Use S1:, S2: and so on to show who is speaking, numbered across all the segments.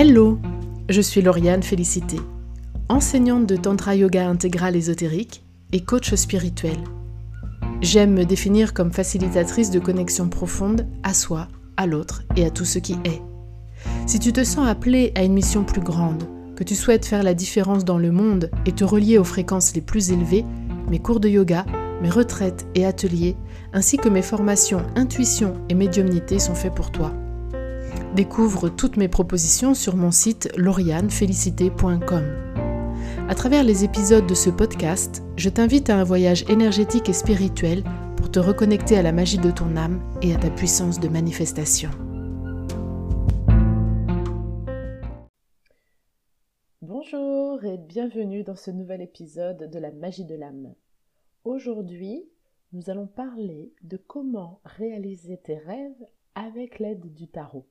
S1: Hello, je suis Lauriane Félicité, enseignante de Tantra Yoga intégral ésotérique et coach spirituel. J'aime me définir comme facilitatrice de connexion profonde à soi, à l'autre et à tout ce qui est. Si tu te sens appelé à une mission plus grande, que tu souhaites faire la différence dans le monde et te relier aux fréquences les plus élevées, mes cours de yoga, mes retraites et ateliers, ainsi que mes formations intuition et médiumnité sont faits pour toi. Découvre toutes mes propositions sur mon site laurianefélicité.com. À travers les épisodes de ce podcast, je t'invite à un voyage énergétique et spirituel pour te reconnecter à la magie de ton âme et à ta puissance de manifestation. Bonjour et bienvenue dans ce nouvel épisode de la magie de l'âme. Aujourd'hui, nous allons parler de comment réaliser tes rêves avec l'aide du tarot.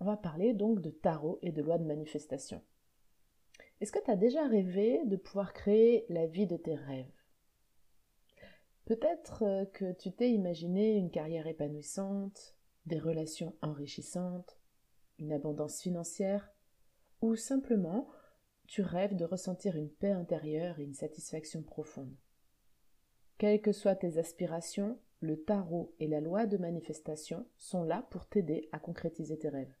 S1: On va parler donc de tarot et de loi de manifestation. Est-ce que tu as déjà rêvé de pouvoir créer la vie de tes rêves? Peut-être euh, que tu t'es imaginé une carrière épanouissante, des relations enrichissantes, une abondance financière, ou simplement tu rêves de ressentir une paix intérieure et une satisfaction profonde? Quelles que soient tes aspirations, le tarot et la loi de manifestation sont là pour t'aider à concrétiser tes rêves.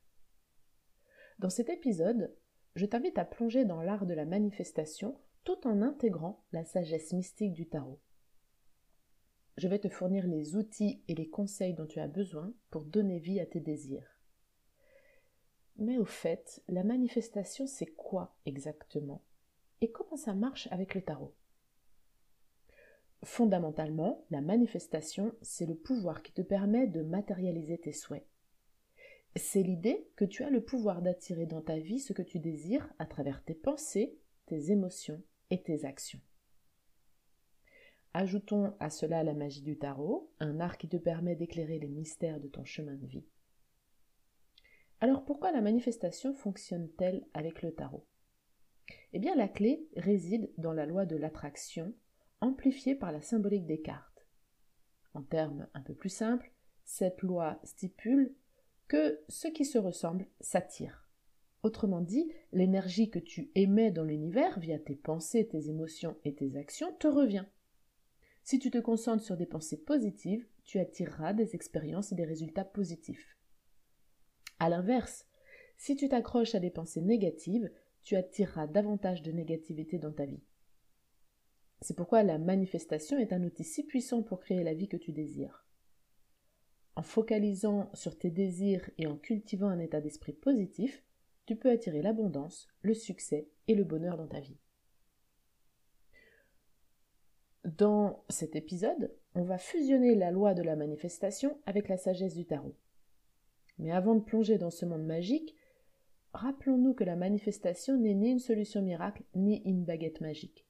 S1: Dans cet épisode, je t'invite à plonger dans l'art de la manifestation tout en intégrant la sagesse mystique du tarot. Je vais te fournir les outils et les conseils dont tu as besoin pour donner vie à tes désirs. Mais au fait, la manifestation, c'est quoi exactement? Et comment ça marche avec le tarot? Fondamentalement, la manifestation, c'est le pouvoir qui te permet de matérialiser tes souhaits c'est l'idée que tu as le pouvoir d'attirer dans ta vie ce que tu désires à travers tes pensées, tes émotions et tes actions. Ajoutons à cela la magie du tarot, un art qui te permet d'éclairer les mystères de ton chemin de vie. Alors pourquoi la manifestation fonctionne-t-elle avec le tarot? Eh bien la clé réside dans la loi de l'attraction, amplifiée par la symbolique des cartes. En termes un peu plus simples, cette loi stipule que ce qui se ressemble s'attire. Autrement dit, l'énergie que tu émets dans l'univers via tes pensées, tes émotions et tes actions te revient. Si tu te concentres sur des pensées positives, tu attireras des expériences et des résultats positifs. A l'inverse, si tu t'accroches à des pensées négatives, tu attireras davantage de négativité dans ta vie. C'est pourquoi la manifestation est un outil si puissant pour créer la vie que tu désires. En focalisant sur tes désirs et en cultivant un état d'esprit positif, tu peux attirer l'abondance, le succès et le bonheur dans ta vie. Dans cet épisode, on va fusionner la loi de la manifestation avec la sagesse du tarot. Mais avant de plonger dans ce monde magique, rappelons-nous que la manifestation n'est ni une solution miracle ni une baguette magique.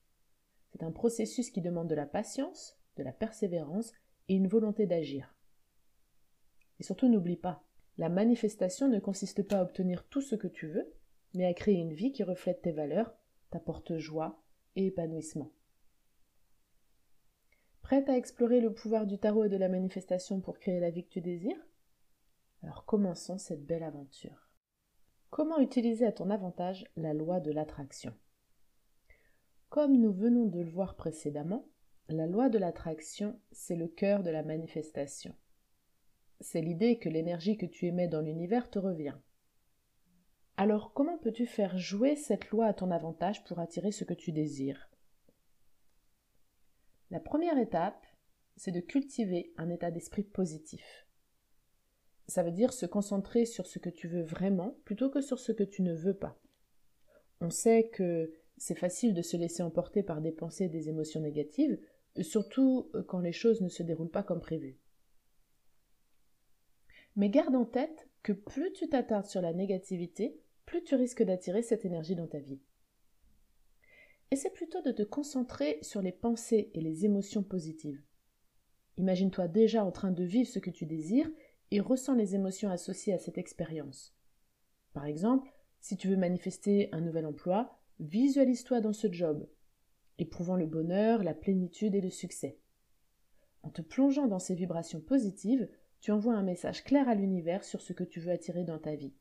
S1: C'est un processus qui demande de la patience, de la persévérance et une volonté d'agir. Et surtout, n'oublie pas, la manifestation ne consiste pas à obtenir tout ce que tu veux, mais à créer une vie qui reflète tes valeurs, t'apporte joie et épanouissement. Prête à explorer le pouvoir du tarot et de la manifestation pour créer la vie que tu désires? Alors commençons cette belle aventure. Comment utiliser à ton avantage la loi de l'attraction? Comme nous venons de le voir précédemment, la loi de l'attraction, c'est le cœur de la manifestation c'est l'idée que l'énergie que tu émets dans l'univers te revient. Alors comment peux-tu faire jouer cette loi à ton avantage pour attirer ce que tu désires? La première étape, c'est de cultiver un état d'esprit positif. Ça veut dire se concentrer sur ce que tu veux vraiment plutôt que sur ce que tu ne veux pas. On sait que c'est facile de se laisser emporter par des pensées et des émotions négatives, surtout quand les choses ne se déroulent pas comme prévu. Mais garde en tête que plus tu t'attardes sur la négativité, plus tu risques d'attirer cette énergie dans ta vie. Essaie plutôt de te concentrer sur les pensées et les émotions positives. Imagine-toi déjà en train de vivre ce que tu désires et ressens les émotions associées à cette expérience. Par exemple, si tu veux manifester un nouvel emploi, visualise-toi dans ce job, éprouvant le bonheur, la plénitude et le succès. En te plongeant dans ces vibrations positives, tu envoies un message clair à l'univers sur ce que tu veux attirer dans ta vie.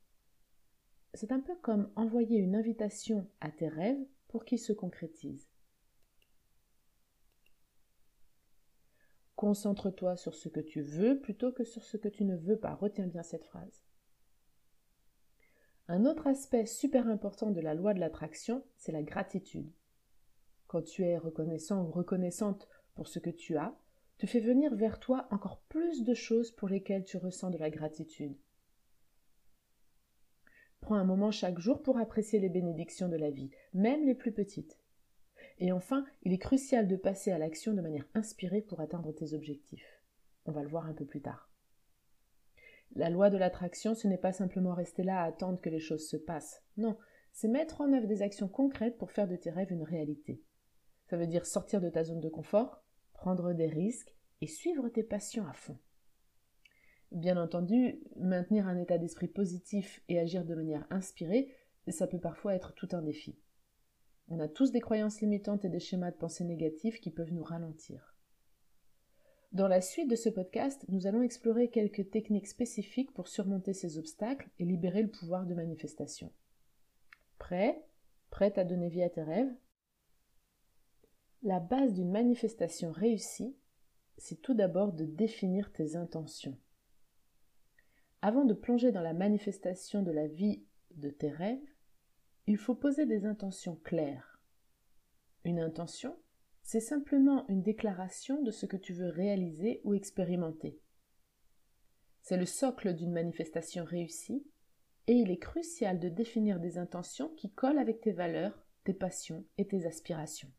S1: C'est un peu comme envoyer une invitation à tes rêves pour qu'ils se concrétisent. Concentre-toi sur ce que tu veux plutôt que sur ce que tu ne veux pas. Retiens bien cette phrase. Un autre aspect super important de la loi de l'attraction, c'est la gratitude. Quand tu es reconnaissant ou reconnaissante pour ce que tu as, tu fais venir vers toi encore plus de choses pour lesquelles tu ressens de la gratitude. Prends un moment chaque jour pour apprécier les bénédictions de la vie, même les plus petites. Et enfin, il est crucial de passer à l'action de manière inspirée pour atteindre tes objectifs. On va le voir un peu plus tard. La loi de l'attraction, ce n'est pas simplement rester là à attendre que les choses se passent. Non, c'est mettre en œuvre des actions concrètes pour faire de tes rêves une réalité. Ça veut dire sortir de ta zone de confort, prendre des risques et suivre tes passions à fond. Bien entendu, maintenir un état d'esprit positif et agir de manière inspirée, ça peut parfois être tout un défi. On a tous des croyances limitantes et des schémas de pensée négatifs qui peuvent nous ralentir. Dans la suite de ce podcast, nous allons explorer quelques techniques spécifiques pour surmonter ces obstacles et libérer le pouvoir de manifestation. Prêt? Prête à donner vie à tes rêves? La base d'une manifestation réussie, c'est tout d'abord de définir tes intentions. Avant de plonger dans la manifestation de la vie de tes rêves, il faut poser des intentions claires. Une intention, c'est simplement une déclaration de ce que tu veux réaliser ou expérimenter. C'est le socle d'une manifestation réussie et il est crucial de définir des intentions qui collent avec tes valeurs, tes passions et tes aspirations.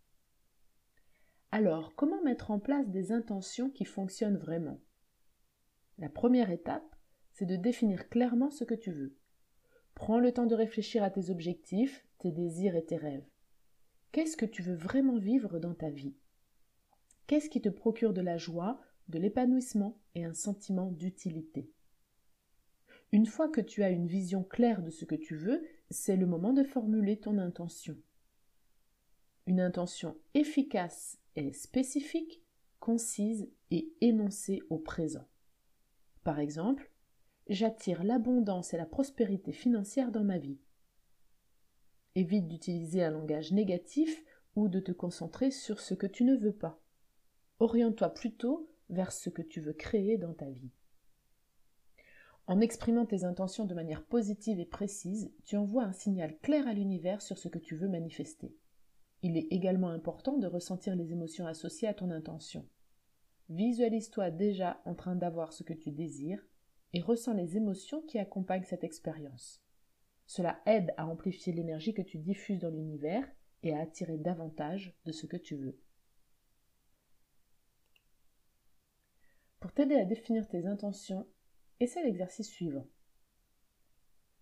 S1: Alors, comment mettre en place des intentions qui fonctionnent vraiment? La première étape, c'est de définir clairement ce que tu veux. Prends le temps de réfléchir à tes objectifs, tes désirs et tes rêves. Qu'est-ce que tu veux vraiment vivre dans ta vie? Qu'est-ce qui te procure de la joie, de l'épanouissement et un sentiment d'utilité? Une fois que tu as une vision claire de ce que tu veux, c'est le moment de formuler ton intention. Une intention efficace et spécifique, concise et énoncée au présent. Par exemple, j'attire l'abondance et la prospérité financière dans ma vie. Évite d'utiliser un langage négatif ou de te concentrer sur ce que tu ne veux pas. Oriente-toi plutôt vers ce que tu veux créer dans ta vie. En exprimant tes intentions de manière positive et précise, tu envoies un signal clair à l'univers sur ce que tu veux manifester. Il est également important de ressentir les émotions associées à ton intention. Visualise-toi déjà en train d'avoir ce que tu désires et ressens les émotions qui accompagnent cette expérience. Cela aide à amplifier l'énergie que tu diffuses dans l'univers et à attirer davantage de ce que tu veux. Pour t'aider à définir tes intentions, essaie l'exercice suivant.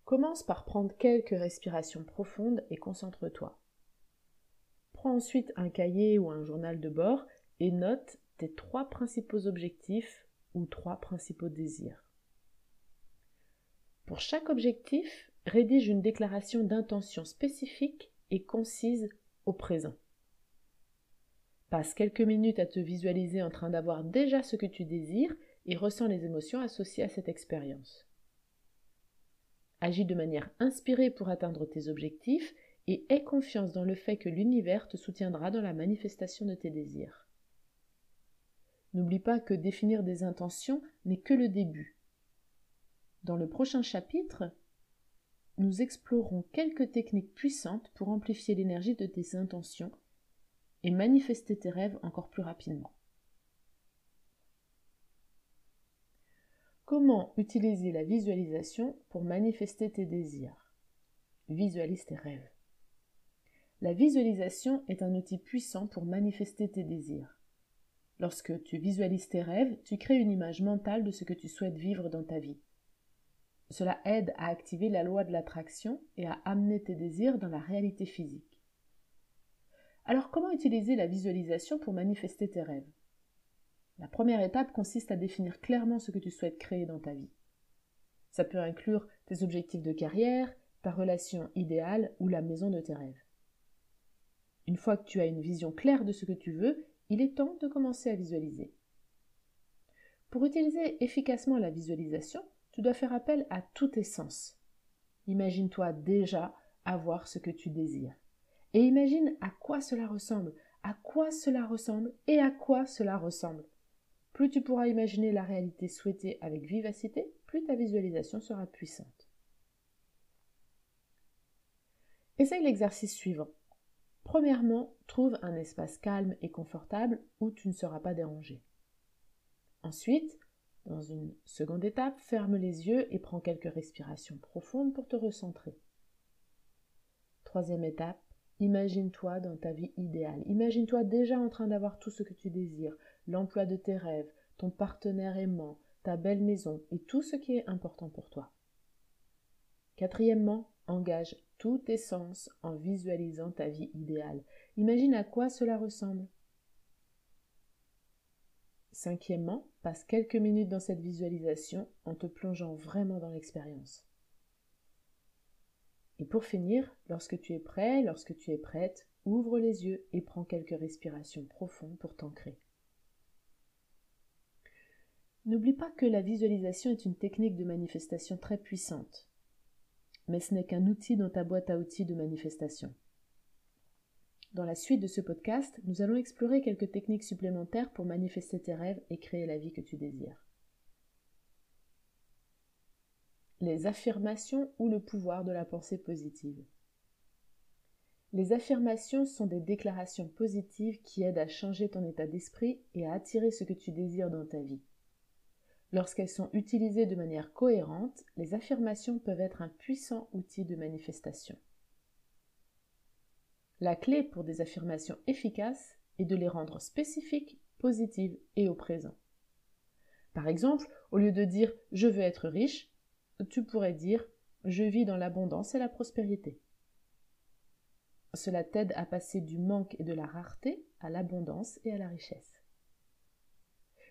S1: Commence par prendre quelques respirations profondes et concentre-toi. Prends ensuite un cahier ou un journal de bord et note tes trois principaux objectifs ou trois principaux désirs. Pour chaque objectif, rédige une déclaration d'intention spécifique et concise au présent. Passe quelques minutes à te visualiser en train d'avoir déjà ce que tu désires et ressens les émotions associées à cette expérience. Agis de manière inspirée pour atteindre tes objectifs et aie confiance dans le fait que l'univers te soutiendra dans la manifestation de tes désirs. N'oublie pas que définir des intentions n'est que le début. Dans le prochain chapitre, nous explorerons quelques techniques puissantes pour amplifier l'énergie de tes intentions et manifester tes rêves encore plus rapidement. Comment utiliser la visualisation pour manifester tes désirs? Visualise tes rêves. La visualisation est un outil puissant pour manifester tes désirs. Lorsque tu visualises tes rêves, tu crées une image mentale de ce que tu souhaites vivre dans ta vie. Cela aide à activer la loi de l'attraction et à amener tes désirs dans la réalité physique. Alors comment utiliser la visualisation pour manifester tes rêves? La première étape consiste à définir clairement ce que tu souhaites créer dans ta vie. Ça peut inclure tes objectifs de carrière, ta relation idéale ou la maison de tes rêves. Une fois que tu as une vision claire de ce que tu veux, il est temps de commencer à visualiser. Pour utiliser efficacement la visualisation, tu dois faire appel à tous tes sens. Imagine-toi déjà avoir ce que tu désires. Et imagine à quoi cela ressemble, à quoi cela ressemble et à quoi cela ressemble. Plus tu pourras imaginer la réalité souhaitée avec vivacité, plus ta visualisation sera puissante. Essaye l'exercice suivant. Premièrement, trouve un espace calme et confortable où tu ne seras pas dérangé. Ensuite, dans une seconde étape, ferme les yeux et prends quelques respirations profondes pour te recentrer. Troisième étape, imagine-toi dans ta vie idéale. Imagine-toi déjà en train d'avoir tout ce que tu désires, l'emploi de tes rêves, ton partenaire aimant, ta belle maison et tout ce qui est important pour toi. Quatrièmement, engage tous tes sens en visualisant ta vie idéale. Imagine à quoi cela ressemble. Cinquièmement, passe quelques minutes dans cette visualisation en te plongeant vraiment dans l'expérience. Et pour finir, lorsque tu es prêt, lorsque tu es prête, ouvre les yeux et prends quelques respirations profondes pour t'ancrer. N'oublie pas que la visualisation est une technique de manifestation très puissante, mais ce n'est qu'un outil dans ta boîte à outils de manifestation. Dans la suite de ce podcast, nous allons explorer quelques techniques supplémentaires pour manifester tes rêves et créer la vie que tu désires. Les affirmations ou le pouvoir de la pensée positive. Les affirmations sont des déclarations positives qui aident à changer ton état d'esprit et à attirer ce que tu désires dans ta vie. Lorsqu'elles sont utilisées de manière cohérente, les affirmations peuvent être un puissant outil de manifestation. La clé pour des affirmations efficaces est de les rendre spécifiques, positives et au présent. Par exemple, au lieu de dire je veux être riche, tu pourrais dire je vis dans l'abondance et la prospérité. Cela t'aide à passer du manque et de la rareté à l'abondance et à la richesse.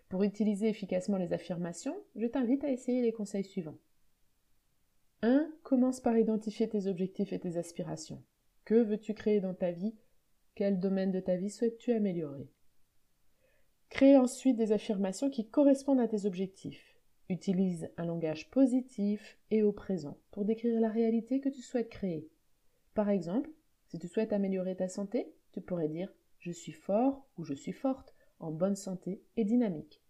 S1: Pour utiliser efficacement les affirmations, je t'invite à essayer les conseils suivants. 1. Commence par identifier tes objectifs et tes aspirations. Que veux-tu créer dans ta vie? Quel domaine de ta vie souhaites-tu améliorer? Crée ensuite des affirmations qui correspondent à tes objectifs. Utilise un langage positif et au présent pour décrire la réalité que tu souhaites créer. Par exemple, si tu souhaites améliorer ta santé, tu pourrais dire je suis fort ou je suis forte en bonne santé et dynamique.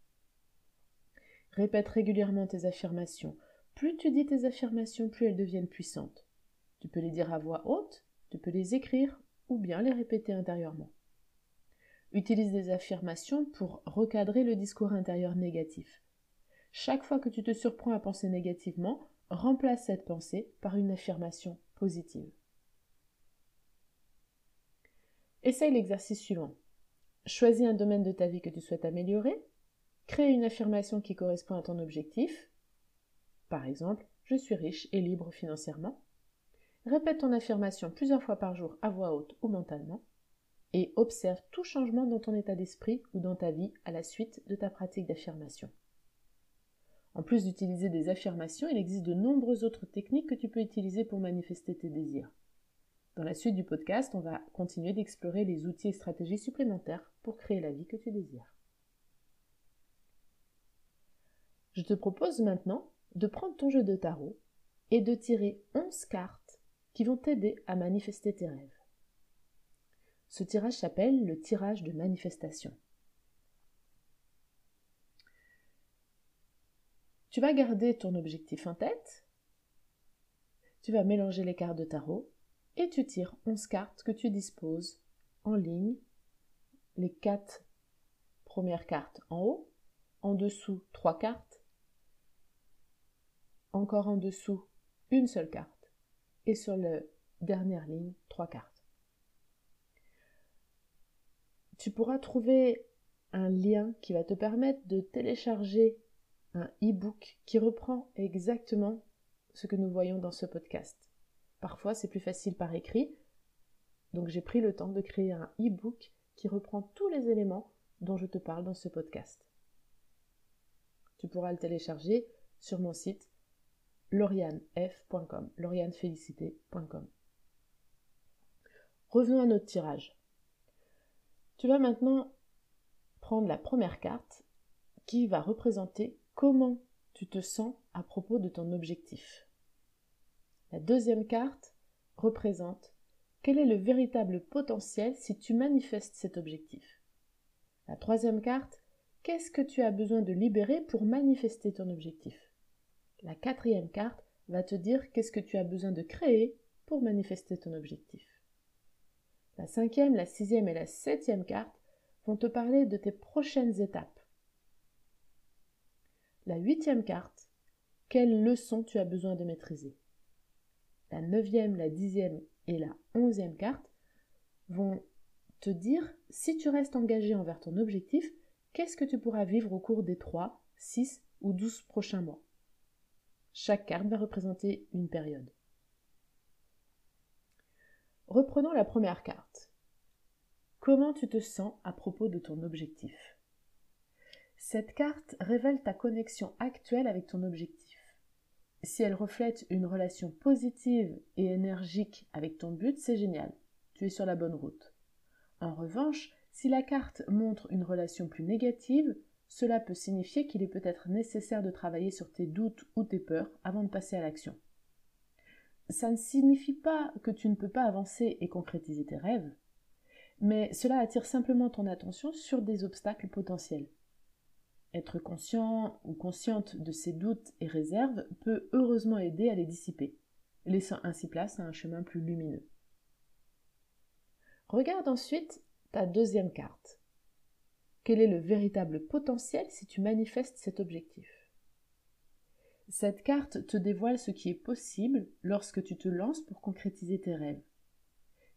S1: Répète régulièrement tes affirmations. Plus tu dis tes affirmations, plus elles deviennent puissantes. Tu peux les dire à voix haute, tu peux les écrire ou bien les répéter intérieurement. Utilise des affirmations pour recadrer le discours intérieur négatif. Chaque fois que tu te surprends à penser négativement, remplace cette pensée par une affirmation positive. Essaye l'exercice suivant. Choisis un domaine de ta vie que tu souhaites améliorer. Crée une affirmation qui correspond à ton objectif. Par exemple, je suis riche et libre financièrement. Répète ton affirmation plusieurs fois par jour à voix haute ou mentalement. Et observe tout changement dans ton état d'esprit ou dans ta vie à la suite de ta pratique d'affirmation. En plus d'utiliser des affirmations, il existe de nombreuses autres techniques que tu peux utiliser pour manifester tes désirs. Dans la suite du podcast, on va continuer d'explorer les outils et stratégies supplémentaires pour créer la vie que tu désires. Je te propose maintenant de prendre ton jeu de tarot et de tirer 11 cartes qui vont t'aider à manifester tes rêves. Ce tirage s'appelle le tirage de manifestation. Tu vas garder ton objectif en tête, tu vas mélanger les cartes de tarot et tu tires 11 cartes que tu disposes en ligne, les 4 premières cartes en haut, en dessous 3 cartes, encore en dessous une seule carte et sur la dernière ligne 3 cartes. Tu pourras trouver un lien qui va te permettre de télécharger un e-book qui reprend exactement ce que nous voyons dans ce podcast. Parfois, c'est plus facile par écrit. Donc, j'ai pris le temps de créer un e-book qui reprend tous les éléments dont je te parle dans ce podcast. Tu pourras le télécharger sur mon site laurianef.com, laurianefélicité.com. Revenons à notre tirage. Tu vas maintenant prendre la première carte qui va représenter comment tu te sens à propos de ton objectif. La deuxième carte représente quel est le véritable potentiel si tu manifestes cet objectif. La troisième carte, qu'est-ce que tu as besoin de libérer pour manifester ton objectif? La quatrième carte va te dire qu'est-ce que tu as besoin de créer pour manifester ton objectif. La cinquième, la sixième et la septième carte vont te parler de tes prochaines étapes. La huitième carte, quelle leçon tu as besoin de maîtriser? La neuvième, la dixième et la onzième carte vont te dire si tu restes engagé envers ton objectif, qu'est-ce que tu pourras vivre au cours des 3, 6 ou 12 prochains mois? Chaque carte va représenter une période. Reprenons la première carte. Comment tu te sens à propos de ton objectif? Cette carte révèle ta connexion actuelle avec ton objectif. Si elle reflète une relation positive et énergique avec ton but, c'est génial. Tu es sur la bonne route. En revanche, si la carte montre une relation plus négative, cela peut signifier qu'il est peut-être nécessaire de travailler sur tes doutes ou tes peurs avant de passer à l'action. Ça ne signifie pas que tu ne peux pas avancer et concrétiser tes rêves, mais cela attire simplement ton attention sur des obstacles potentiels. Être conscient ou consciente de ces doutes et réserves peut heureusement aider à les dissiper, laissant ainsi place à un chemin plus lumineux. Regarde ensuite ta deuxième carte. Quel est le véritable potentiel si tu manifestes cet objectif? Cette carte te dévoile ce qui est possible lorsque tu te lances pour concrétiser tes rêves.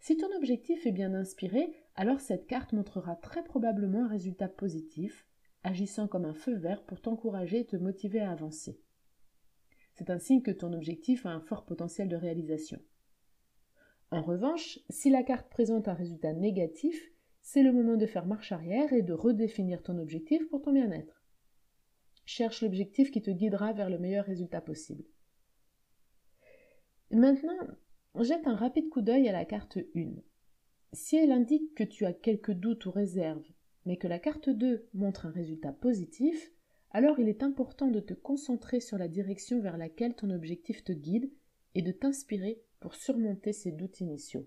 S1: Si ton objectif est bien inspiré, alors cette carte montrera très probablement un résultat positif, agissant comme un feu vert pour t'encourager et te motiver à avancer. C'est un signe que ton objectif a un fort potentiel de réalisation. En revanche, si la carte présente un résultat négatif, c'est le moment de faire marche arrière et de redéfinir ton objectif pour ton bien-être. Cherche l'objectif qui te guidera vers le meilleur résultat possible. Maintenant, jette un rapide coup d'œil à la carte 1. Si elle indique que tu as quelques doutes ou réserves, mais que la carte 2 montre un résultat positif, alors il est important de te concentrer sur la direction vers laquelle ton objectif te guide et de t'inspirer pour surmonter ces doutes initiaux.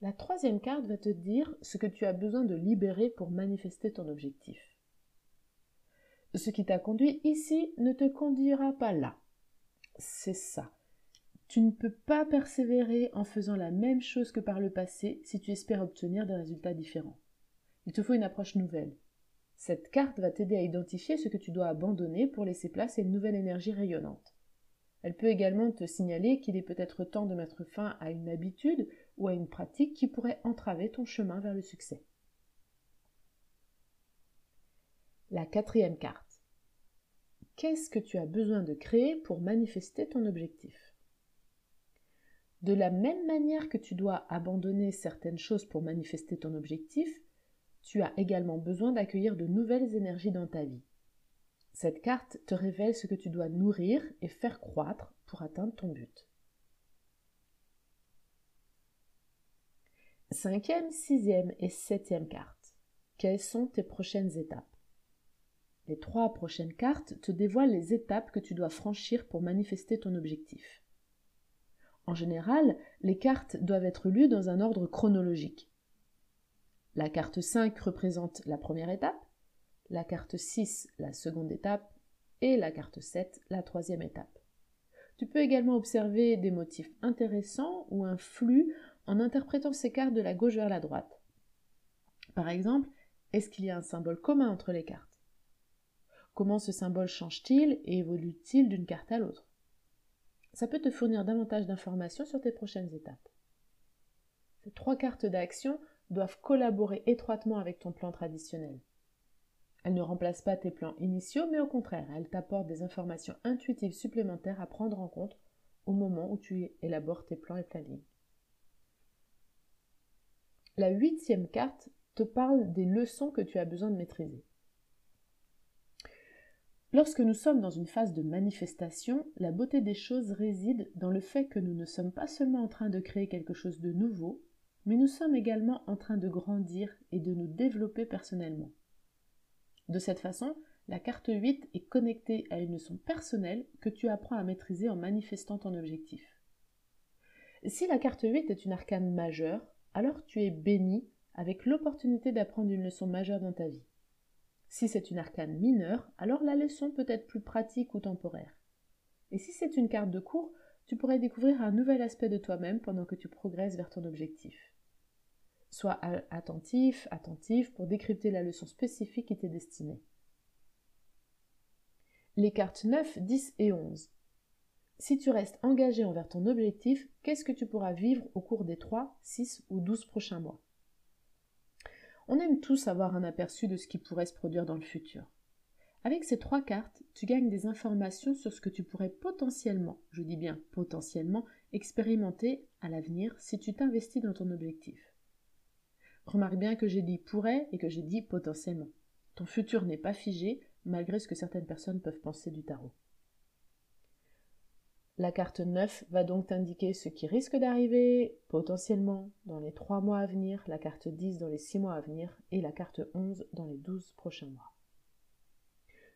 S1: La troisième carte va te dire ce que tu as besoin de libérer pour manifester ton objectif. Ce qui t'a conduit ici ne te conduira pas là. C'est ça. Tu ne peux pas persévérer en faisant la même chose que par le passé si tu espères obtenir des résultats différents. Il te faut une approche nouvelle. Cette carte va t'aider à identifier ce que tu dois abandonner pour laisser place à une nouvelle énergie rayonnante. Elle peut également te signaler qu'il est peut-être temps de mettre fin à une habitude ou à une pratique qui pourrait entraver ton chemin vers le succès. La quatrième carte. Qu'est-ce que tu as besoin de créer pour manifester ton objectif? De la même manière que tu dois abandonner certaines choses pour manifester ton objectif, tu as également besoin d'accueillir de nouvelles énergies dans ta vie. Cette carte te révèle ce que tu dois nourrir et faire croître pour atteindre ton but. Cinquième, sixième et septième carte. Quelles sont tes prochaines étapes? Les trois prochaines cartes te dévoilent les étapes que tu dois franchir pour manifester ton objectif. En général, les cartes doivent être lues dans un ordre chronologique. La carte 5 représente la première étape, la carte 6 la seconde étape et la carte 7 la troisième étape. Tu peux également observer des motifs intéressants ou un flux en interprétant ces cartes de la gauche vers la droite. Par exemple, est-ce qu'il y a un symbole commun entre les cartes? Comment ce symbole change-t-il et évolue-t-il d'une carte à l'autre? Ça peut te fournir davantage d'informations sur tes prochaines étapes. Ces trois cartes d'action doivent collaborer étroitement avec ton plan traditionnel. Elle ne remplace pas tes plans initiaux, mais au contraire, elle t'apporte des informations intuitives supplémentaires à prendre en compte au moment où tu élabores tes plans et plannings. La huitième carte te parle des leçons que tu as besoin de maîtriser. Lorsque nous sommes dans une phase de manifestation, la beauté des choses réside dans le fait que nous ne sommes pas seulement en train de créer quelque chose de nouveau, mais nous sommes également en train de grandir et de nous développer personnellement. De cette façon, la carte 8 est connectée à une leçon personnelle que tu apprends à maîtriser en manifestant ton objectif. Si la carte 8 est une arcane majeure, alors tu es béni avec l'opportunité d'apprendre une leçon majeure dans ta vie. Si c'est une arcane mineure, alors la leçon peut être plus pratique ou temporaire. Et si c'est une carte de cours, tu pourrais découvrir un nouvel aspect de toi-même pendant que tu progresses vers ton objectif. Sois attentif, attentif pour décrypter la leçon spécifique qui t'est destinée. Les cartes 9, 10 et 11. Si tu restes engagé envers ton objectif, qu'est-ce que tu pourras vivre au cours des 3, 6 ou 12 prochains mois? On aime tous avoir un aperçu de ce qui pourrait se produire dans le futur. Avec ces trois cartes, tu gagnes des informations sur ce que tu pourrais potentiellement, je dis bien potentiellement, expérimenter à l'avenir si tu t'investis dans ton objectif. Remarque bien que j'ai dit pourrait et que j'ai dit potentiellement. Ton futur n'est pas figé, malgré ce que certaines personnes peuvent penser du tarot. La carte 9 va donc t'indiquer ce qui risque d'arriver potentiellement dans les 3 mois à venir, la carte 10 dans les 6 mois à venir et la carte 11 dans les 12 prochains mois.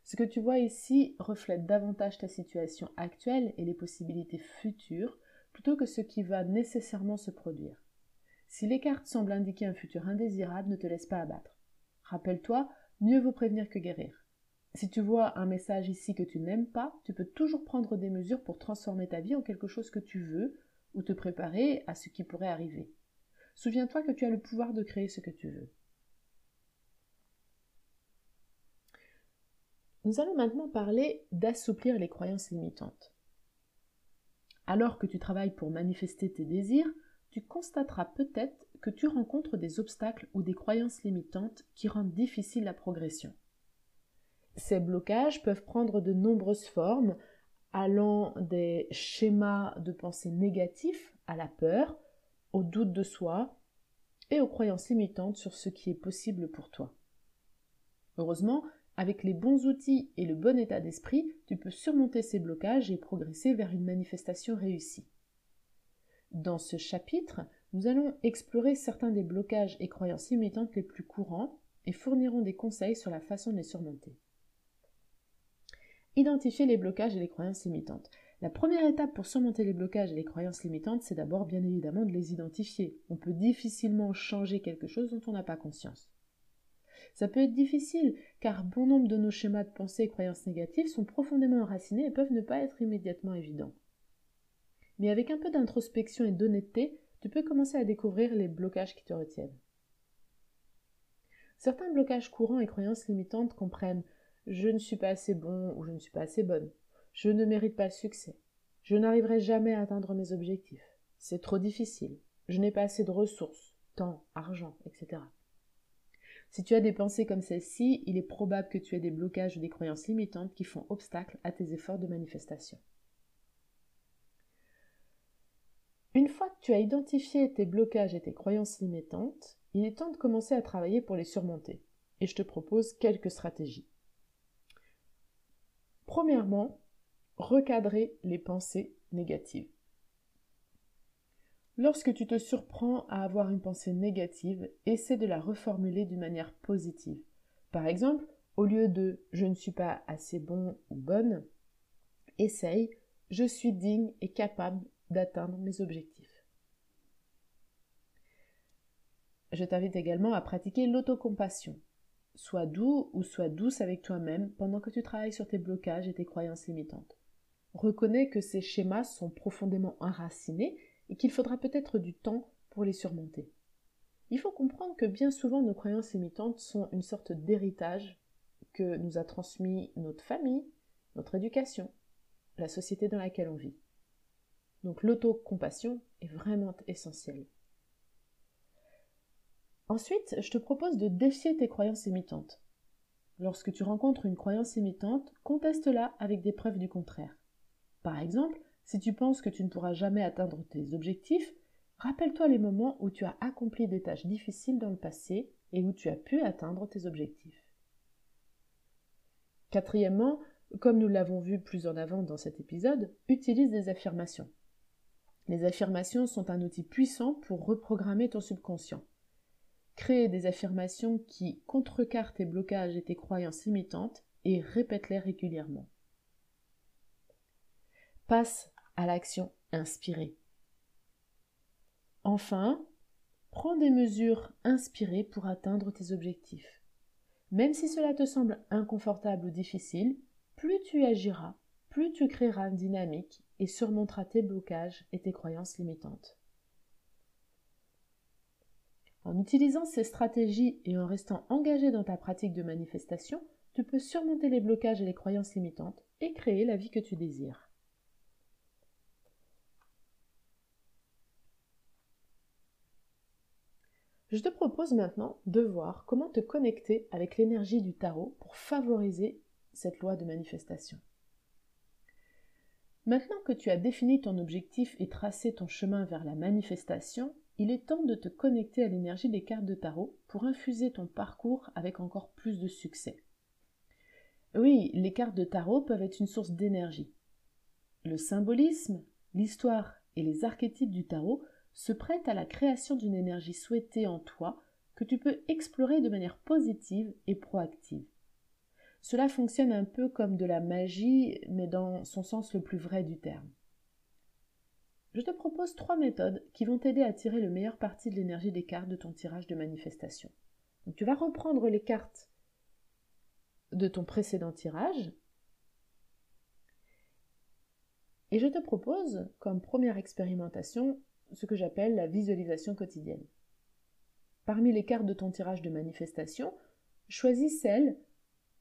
S1: Ce que tu vois ici reflète davantage ta situation actuelle et les possibilités futures plutôt que ce qui va nécessairement se produire. Si les cartes semblent indiquer un futur indésirable, ne te laisse pas abattre. Rappelle-toi, mieux vaut prévenir que guérir. Si tu vois un message ici que tu n'aimes pas, tu peux toujours prendre des mesures pour transformer ta vie en quelque chose que tu veux ou te préparer à ce qui pourrait arriver. Souviens-toi que tu as le pouvoir de créer ce que tu veux. Nous allons maintenant parler d'assouplir les croyances limitantes. Alors que tu travailles pour manifester tes désirs, tu constateras peut-être que tu rencontres des obstacles ou des croyances limitantes qui rendent difficile la progression. Ces blocages peuvent prendre de nombreuses formes, allant des schémas de pensée négatifs à la peur, au doute de soi et aux croyances limitantes sur ce qui est possible pour toi. Heureusement, avec les bons outils et le bon état d'esprit, tu peux surmonter ces blocages et progresser vers une manifestation réussie. Dans ce chapitre, nous allons explorer certains des blocages et croyances limitantes les plus courants et fournirons des conseils sur la façon de les surmonter. Identifier les blocages et les croyances limitantes. La première étape pour surmonter les blocages et les croyances limitantes, c'est d'abord bien évidemment de les identifier. On peut difficilement changer quelque chose dont on n'a pas conscience. Ça peut être difficile, car bon nombre de nos schémas de pensée et croyances négatives sont profondément enracinés et peuvent ne pas être immédiatement évidents. Mais avec un peu d'introspection et d'honnêteté, tu peux commencer à découvrir les blocages qui te retiennent. Certains blocages courants et croyances limitantes comprennent je ne suis pas assez bon ou je ne suis pas assez bonne, je ne mérite pas le succès, je n'arriverai jamais à atteindre mes objectifs, c'est trop difficile, je n'ai pas assez de ressources, temps, argent, etc. Si tu as des pensées comme celle-ci, il est probable que tu aies des blocages ou des croyances limitantes qui font obstacle à tes efforts de manifestation. Une fois que tu as identifié tes blocages et tes croyances limitantes, il est temps de commencer à travailler pour les surmonter. Et je te propose quelques stratégies. Premièrement, recadrer les pensées négatives. Lorsque tu te surprends à avoir une pensée négative, essaie de la reformuler d'une manière positive. Par exemple, au lieu de je ne suis pas assez bon ou bonne, essaye je suis digne et capable d'atteindre mes objectifs. Je t'invite également à pratiquer l'autocompassion. Sois doux ou sois douce avec toi-même pendant que tu travailles sur tes blocages et tes croyances limitantes. Reconnais que ces schémas sont profondément enracinés et qu'il faudra peut-être du temps pour les surmonter. Il faut comprendre que bien souvent nos croyances limitantes sont une sorte d'héritage que nous a transmis notre famille, notre éducation, la société dans laquelle on vit. Donc l'autocompassion est vraiment essentielle. Ensuite, je te propose de défier tes croyances limitantes. Lorsque tu rencontres une croyance limitante, conteste-la avec des preuves du contraire. Par exemple, si tu penses que tu ne pourras jamais atteindre tes objectifs, rappelle-toi les moments où tu as accompli des tâches difficiles dans le passé et où tu as pu atteindre tes objectifs. Quatrièmement, comme nous l'avons vu plus en avant dans cet épisode, utilise des affirmations. Les affirmations sont un outil puissant pour reprogrammer ton subconscient. Crée des affirmations qui contrecarrent tes blocages et tes croyances limitantes et répète-les régulièrement. Passe à l'action inspirée. Enfin, prends des mesures inspirées pour atteindre tes objectifs. Même si cela te semble inconfortable ou difficile, plus tu agiras, plus tu créeras une dynamique et surmonteras tes blocages et tes croyances limitantes. En utilisant ces stratégies et en restant engagé dans ta pratique de manifestation, tu peux surmonter les blocages et les croyances limitantes et créer la vie que tu désires. Je te propose maintenant de voir comment te connecter avec l'énergie du tarot pour favoriser cette loi de manifestation. Maintenant que tu as défini ton objectif et tracé ton chemin vers la manifestation, il est temps de te connecter à l'énergie des cartes de tarot pour infuser ton parcours avec encore plus de succès. Oui, les cartes de tarot peuvent être une source d'énergie. Le symbolisme, l'histoire et les archétypes du tarot se prête à la création d'une énergie souhaitée en toi que tu peux explorer de manière positive et proactive. Cela fonctionne un peu comme de la magie, mais dans son sens le plus vrai du terme. Je te propose trois méthodes qui vont t'aider à tirer le meilleur parti de l'énergie des cartes de ton tirage de manifestation. tu vas reprendre les cartes de ton précédent tirage et je te propose, comme première expérimentation, ce que j'appelle la visualisation quotidienne. Parmi les cartes de ton tirage de manifestation, choisis celles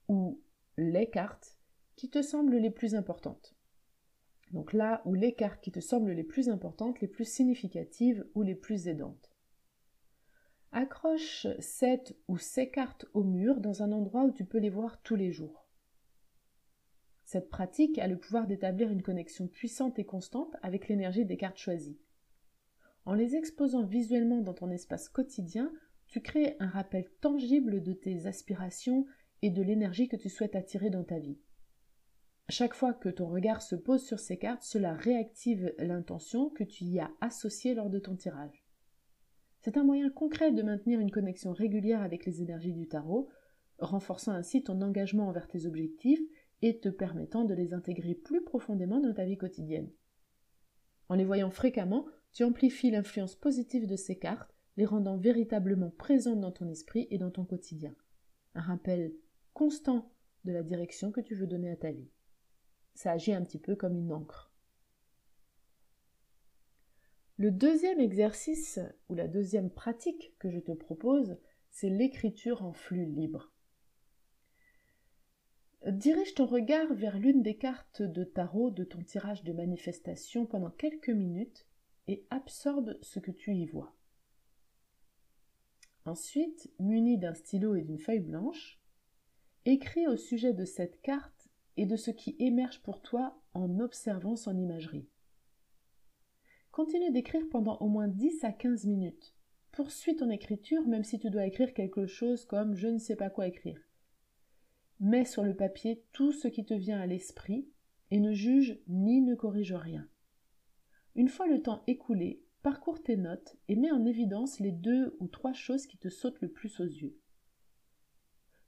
S1: ou les cartes qui te semblent les plus importantes. Donc là où les cartes qui te semblent les plus importantes, les plus significatives ou les plus aidantes. Accroche cette ou ces cartes au mur dans un endroit où tu peux les voir tous les jours. Cette pratique a le pouvoir d'établir une connexion puissante et constante avec l'énergie des cartes choisies. En les exposant visuellement dans ton espace quotidien, tu crées un rappel tangible de tes aspirations et de l'énergie que tu souhaites attirer dans ta vie. Chaque fois que ton regard se pose sur ces cartes, cela réactive l'intention que tu y as associée lors de ton tirage. C'est un moyen concret de maintenir une connexion régulière avec les énergies du tarot, renforçant ainsi ton engagement envers tes objectifs et te permettant de les intégrer plus profondément dans ta vie quotidienne. En les voyant fréquemment, tu amplifies l'influence positive de ces cartes, les rendant véritablement présentes dans ton esprit et dans ton quotidien. Un rappel constant de la direction que tu veux donner à ta vie. Ça agit un petit peu comme une encre. Le deuxième exercice ou la deuxième pratique que je te propose, c'est l'écriture en flux libre. Dirige ton regard vers l'une des cartes de tarot de ton tirage de manifestation pendant quelques minutes et absorbe ce que tu y vois. Ensuite, muni d'un stylo et d'une feuille blanche, écris au sujet de cette carte et de ce qui émerge pour toi en observant son imagerie. Continue d'écrire pendant au moins 10 à 15 minutes. Poursuis ton écriture même si tu dois écrire quelque chose comme je ne sais pas quoi écrire. Mets sur le papier tout ce qui te vient à l'esprit et ne juge ni ne corrige rien. Une fois le temps écoulé, parcours tes notes et mets en évidence les deux ou trois choses qui te sautent le plus aux yeux.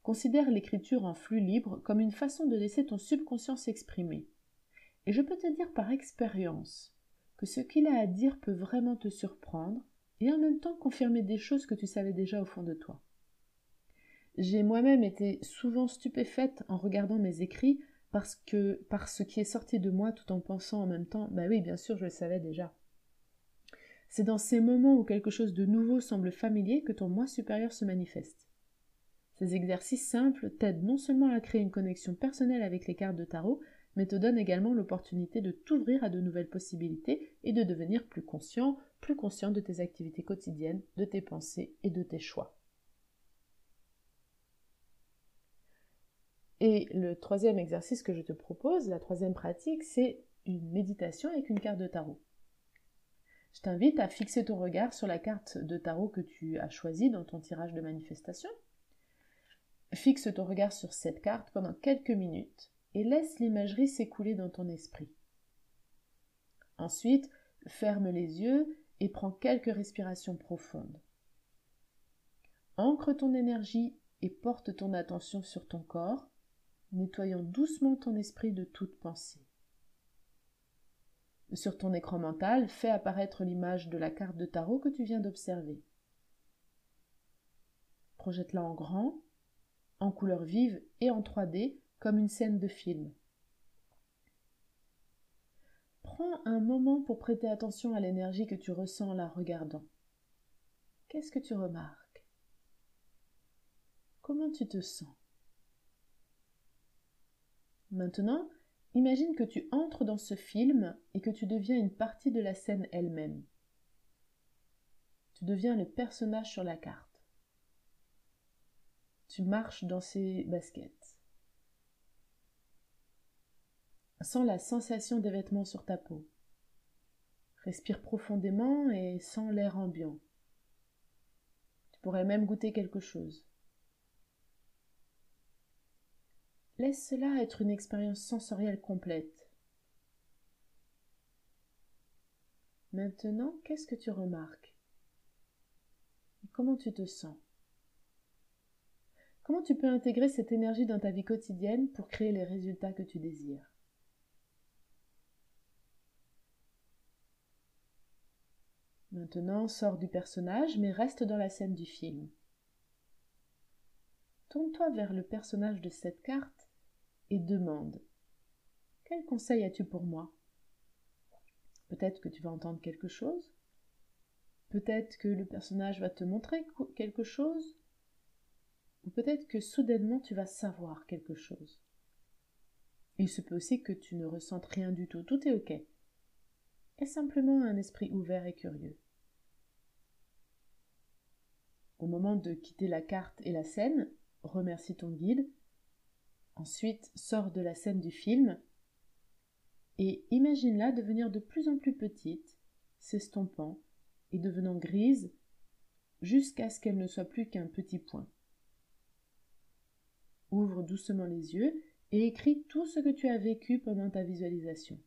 S1: Considère l'écriture en flux libre comme une façon de laisser ton subconscient s'exprimer. Et je peux te dire par expérience que ce qu'il a à dire peut vraiment te surprendre et en même temps confirmer des choses que tu savais déjà au fond de toi. J'ai moi-même été souvent stupéfaite en regardant mes écrits parce que par ce qui est sorti de moi tout en pensant en même temps bah oui bien sûr je le savais déjà c'est dans ces moments où quelque chose de nouveau semble familier que ton moi supérieur se manifeste ces exercices simples t'aident non seulement à créer une connexion personnelle avec les cartes de tarot mais te donnent également l'opportunité de t'ouvrir à de nouvelles possibilités et de devenir plus conscient, plus conscient de tes activités quotidiennes, de tes pensées et de tes choix. Et le troisième exercice que je te propose, la troisième pratique, c'est une méditation avec une carte de tarot. Je t'invite à fixer ton regard sur la carte de tarot que tu as choisie dans ton tirage de manifestation. Fixe ton regard sur cette carte pendant quelques minutes et laisse l'imagerie s'écouler dans ton esprit. Ensuite, ferme les yeux et prends quelques respirations profondes. Ancre ton énergie et porte ton attention sur ton corps, nettoyant doucement ton esprit de toute pensée. Sur ton écran mental, fais apparaître l'image de la carte de tarot que tu viens d'observer. Projette-la en grand, en couleur vive et en 3D comme une scène de film. Prends un moment pour prêter attention à l'énergie que tu ressens en la regardant. Qu'est-ce que tu remarques? Comment tu te sens? Maintenant, imagine que tu entres dans ce film et que tu deviens une partie de la scène elle-même. Tu deviens le personnage sur la carte. Tu marches dans ses baskets. Sens la sensation des vêtements sur ta peau. Respire profondément et sens l'air ambiant. Tu pourrais même goûter quelque chose. Laisse cela être une expérience sensorielle complète. Maintenant, qu'est-ce que tu remarques? Comment tu te sens? Comment tu peux intégrer cette énergie dans ta vie quotidienne pour créer les résultats que tu désires? Maintenant, sors du personnage, mais reste dans la scène du film. Tourne-toi vers le personnage de cette carte et demande Quel conseil as-tu pour moi? Peut-être que tu vas entendre quelque chose? Peut-être que le personnage va te montrer quelque chose? Ou peut-être que soudainement tu vas savoir quelque chose. Il se peut aussi que tu ne ressentes rien du tout, tout est ok. Est simplement un esprit ouvert et curieux? Au moment de quitter la carte et la scène, remercie ton guide. Ensuite, sors de la scène du film et imagine-la devenir de plus en plus petite, s'estompant et devenant grise jusqu'à ce qu'elle ne soit plus qu'un petit point. Ouvre doucement les yeux et écris tout ce que tu as vécu pendant ta visualisation.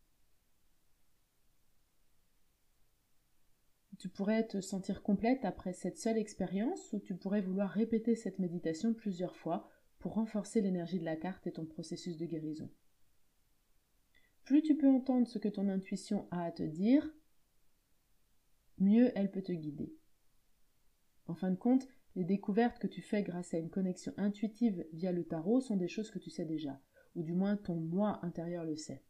S1: Tu pourrais te sentir complète après cette seule expérience ou tu pourrais vouloir répéter cette méditation plusieurs fois pour renforcer l'énergie de la carte et ton processus de guérison. Plus tu peux entendre ce que ton intuition a à te dire, mieux elle peut te guider. En fin de compte, les découvertes que tu fais grâce à une connexion intuitive via le tarot sont des choses que tu sais déjà, ou du moins ton moi intérieur le sait.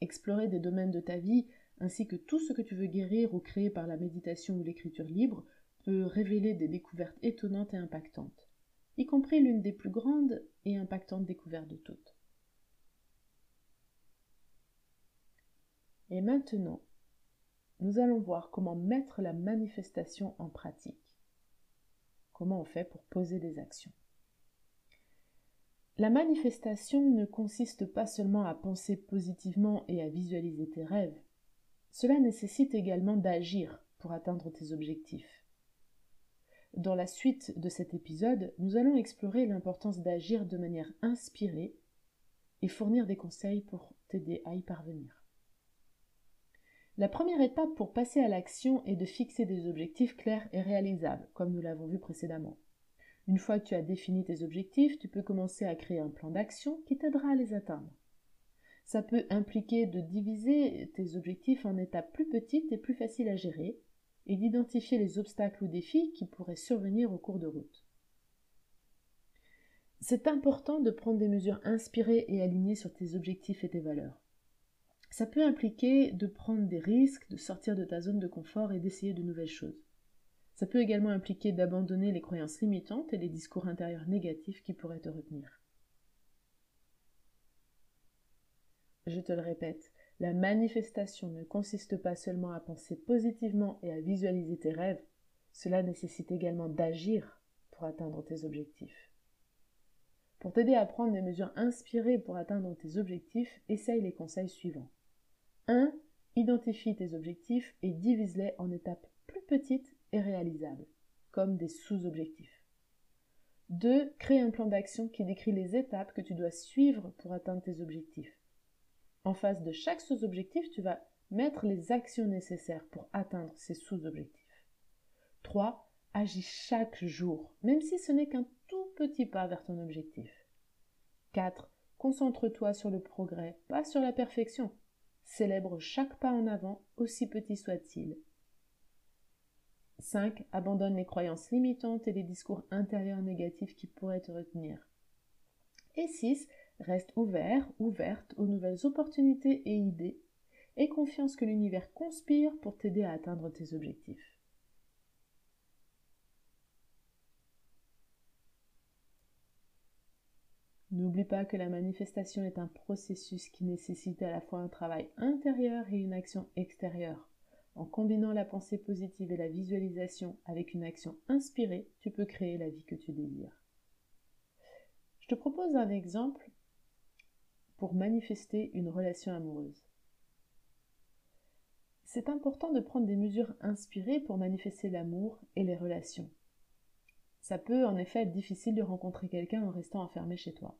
S1: Explorer des domaines de ta vie ainsi que tout ce que tu veux guérir ou créer par la méditation ou l'écriture libre, peut révéler des découvertes étonnantes et impactantes, y compris l'une des plus grandes et impactantes découvertes de toutes. Et maintenant, nous allons voir comment mettre la manifestation en pratique. Comment on fait pour poser des actions. La manifestation ne consiste pas seulement à penser positivement et à visualiser tes rêves, cela nécessite également d'agir pour atteindre tes objectifs. Dans la suite de cet épisode, nous allons explorer l'importance d'agir de manière inspirée et fournir des conseils pour t'aider à y parvenir. La première étape pour passer à l'action est de fixer des objectifs clairs et réalisables, comme nous l'avons vu précédemment. Une fois que tu as défini tes objectifs, tu peux commencer à créer un plan d'action qui t'aidera à les atteindre. Ça peut impliquer de diviser tes objectifs en étapes plus petites et plus faciles à gérer, et d'identifier les obstacles ou défis qui pourraient survenir au cours de route. C'est important de prendre des mesures inspirées et alignées sur tes objectifs et tes valeurs. Ça peut impliquer de prendre des risques, de sortir de ta zone de confort et d'essayer de nouvelles choses. Ça peut également impliquer d'abandonner les croyances limitantes et les discours intérieurs négatifs qui pourraient te retenir. Je te le répète, la manifestation ne consiste pas seulement à penser positivement et à visualiser tes rêves, cela nécessite également d'agir pour atteindre tes objectifs. Pour t'aider à prendre des mesures inspirées pour atteindre tes objectifs, essaye les conseils suivants. 1. Identifie tes objectifs et divise-les en étapes plus petites et réalisables, comme des sous-objectifs. 2. Crée un plan d'action qui décrit les étapes que tu dois suivre pour atteindre tes objectifs. En face de chaque sous-objectif, tu vas mettre les actions nécessaires pour atteindre ces sous-objectifs. 3. Agis chaque jour, même si ce n'est qu'un tout petit pas vers ton objectif. 4. Concentre-toi sur le progrès, pas sur la perfection. Célèbre chaque pas en avant, aussi petit soit-il. 5. Abandonne les croyances limitantes et les discours intérieurs négatifs qui pourraient te retenir. Et 6. Reste ouvert, ouverte aux nouvelles opportunités et idées et confiance que l'univers conspire pour t'aider à atteindre tes objectifs. N'oublie pas que la manifestation est un processus qui nécessite à la fois un travail intérieur et une action extérieure. En combinant la pensée positive et la visualisation avec une action inspirée, tu peux créer la vie que tu désires. Je te propose un exemple pour manifester une relation amoureuse. C'est important de prendre des mesures inspirées pour manifester l'amour et les relations. Ça peut en effet être difficile de rencontrer quelqu'un en restant enfermé chez toi.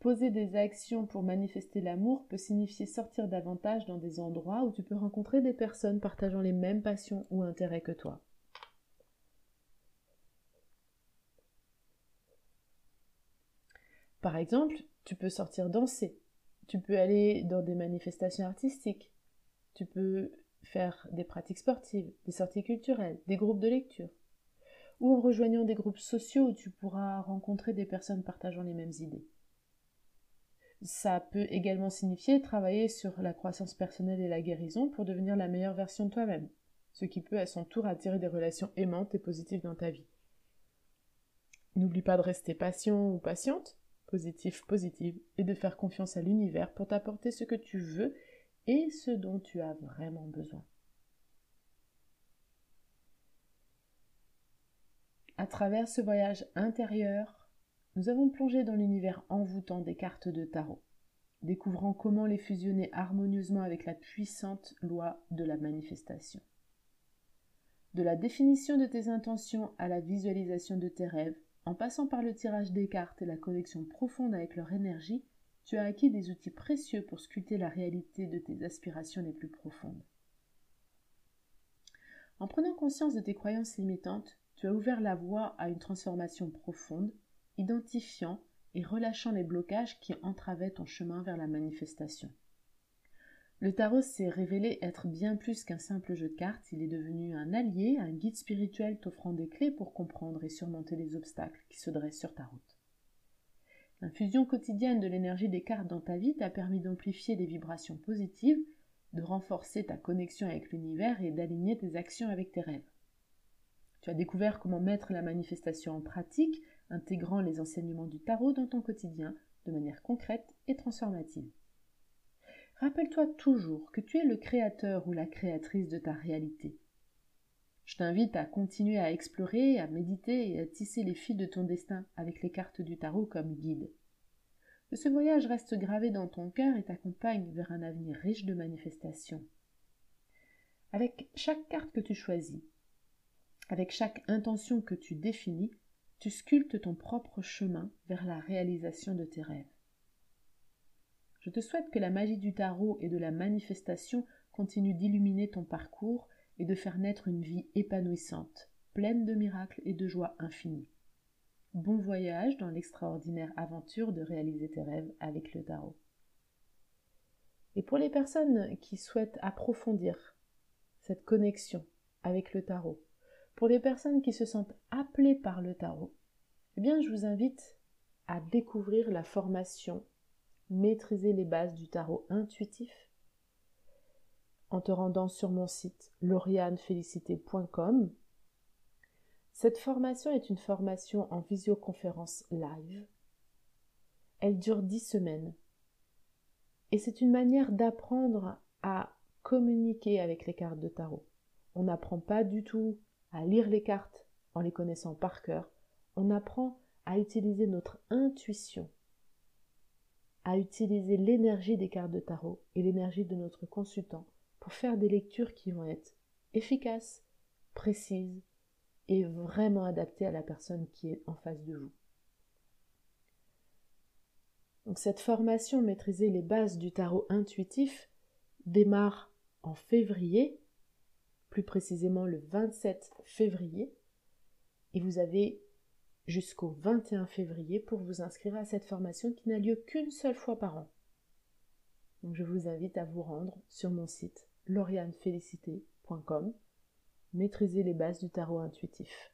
S1: Poser des actions pour manifester l'amour peut signifier sortir davantage dans des endroits où tu peux rencontrer des personnes partageant les mêmes passions ou intérêts que toi. Par exemple, tu peux sortir danser, tu peux aller dans des manifestations artistiques, tu peux faire des pratiques sportives, des sorties culturelles, des groupes de lecture, ou en rejoignant des groupes sociaux où tu pourras rencontrer des personnes partageant les mêmes idées. Ça peut également signifier travailler sur la croissance personnelle et la guérison pour devenir la meilleure version de toi-même, ce qui peut à son tour attirer des relations aimantes et positives dans ta vie. N'oublie pas de rester patient ou patiente, positif, positive, et de faire confiance à l'univers pour t'apporter ce que tu veux et ce dont tu as vraiment besoin. À travers ce voyage intérieur, nous avons plongé dans l'univers envoûtant des cartes de tarot, découvrant comment les fusionner harmonieusement avec la puissante loi de la manifestation. De la définition de tes intentions à la visualisation de tes rêves, en passant par le tirage des cartes et la connexion profonde avec leur énergie, tu as acquis des outils précieux pour sculpter la réalité de tes aspirations les plus profondes. En prenant conscience de tes croyances limitantes, tu as ouvert la voie à une transformation profonde identifiant et relâchant les blocages qui entravaient ton chemin vers la manifestation. Le tarot s'est révélé être bien plus qu'un simple jeu de cartes, il est devenu un allié, un guide spirituel t'offrant des clés pour comprendre et surmonter les obstacles qui se dressent sur ta route. L'infusion quotidienne de l'énergie des cartes dans ta vie t'a permis d'amplifier les vibrations positives, de renforcer ta connexion avec l'univers et d'aligner tes actions avec tes rêves. Tu as découvert comment mettre la manifestation en pratique intégrant les enseignements du tarot dans ton quotidien de manière concrète et transformative. Rappelle-toi toujours que tu es le créateur ou la créatrice de ta réalité. Je t'invite à continuer à explorer, à méditer et à tisser les fils de ton destin avec les cartes du tarot comme guide. Que ce voyage reste gravé dans ton cœur et t'accompagne vers un avenir riche de manifestations. Avec chaque carte que tu choisis, avec chaque intention que tu définis, tu sculptes ton propre chemin vers la réalisation de tes rêves. Je te souhaite que la magie du tarot et de la manifestation continue d'illuminer ton parcours et de faire naître une vie épanouissante, pleine de miracles et de joie infinie. Bon voyage dans l'extraordinaire aventure de réaliser tes rêves avec le tarot. Et pour les personnes qui souhaitent approfondir cette connexion avec le tarot, pour les personnes qui se sentent appelées par le tarot, eh bien, je vous invite à découvrir la formation Maîtriser les bases du tarot intuitif en te rendant sur mon site laurianefélicité.com. Cette formation est une formation en visioconférence live. Elle dure dix semaines. Et c'est une manière d'apprendre à communiquer avec les cartes de tarot. On n'apprend pas du tout à lire les cartes en les connaissant par cœur, on apprend à utiliser notre intuition, à utiliser l'énergie des cartes de tarot et l'énergie de notre consultant pour faire des lectures qui vont être efficaces, précises et vraiment adaptées à la personne qui est en face de vous. Donc cette formation maîtriser les bases du tarot intuitif démarre en février plus précisément le 27 février, et vous avez jusqu'au 21 février pour vous inscrire à cette formation qui n'a lieu qu'une seule fois par an. Je vous invite à vous rendre sur mon site laurianefélicité.com, maîtriser les bases du tarot intuitif.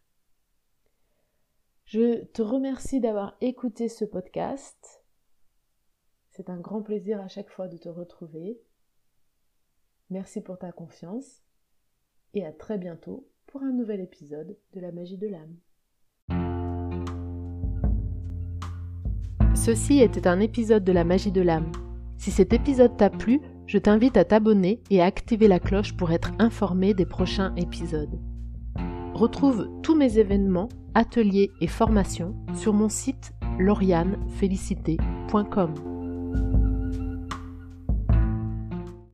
S1: Je te remercie d'avoir écouté ce podcast. C'est un grand plaisir à chaque fois de te retrouver. Merci pour ta confiance et à très bientôt pour un nouvel épisode de la magie de l'âme. Ceci était un épisode de la magie de l'âme. Si cet épisode t'a plu, je t'invite à t'abonner et à activer la cloche pour être informé des prochains épisodes. Retrouve tous mes événements, ateliers et formations sur mon site laurianefélicité.com.